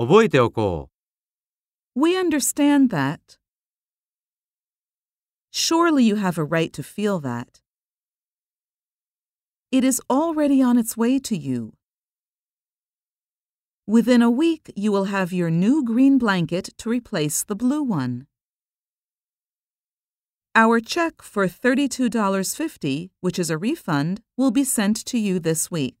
覚えておこう。We understand that. Surely you have a right to feel that. It is already on its way to you. Within a week, you will have your new green blanket to replace the blue one. Our check for $32.50, which is a refund, will be sent to you this week.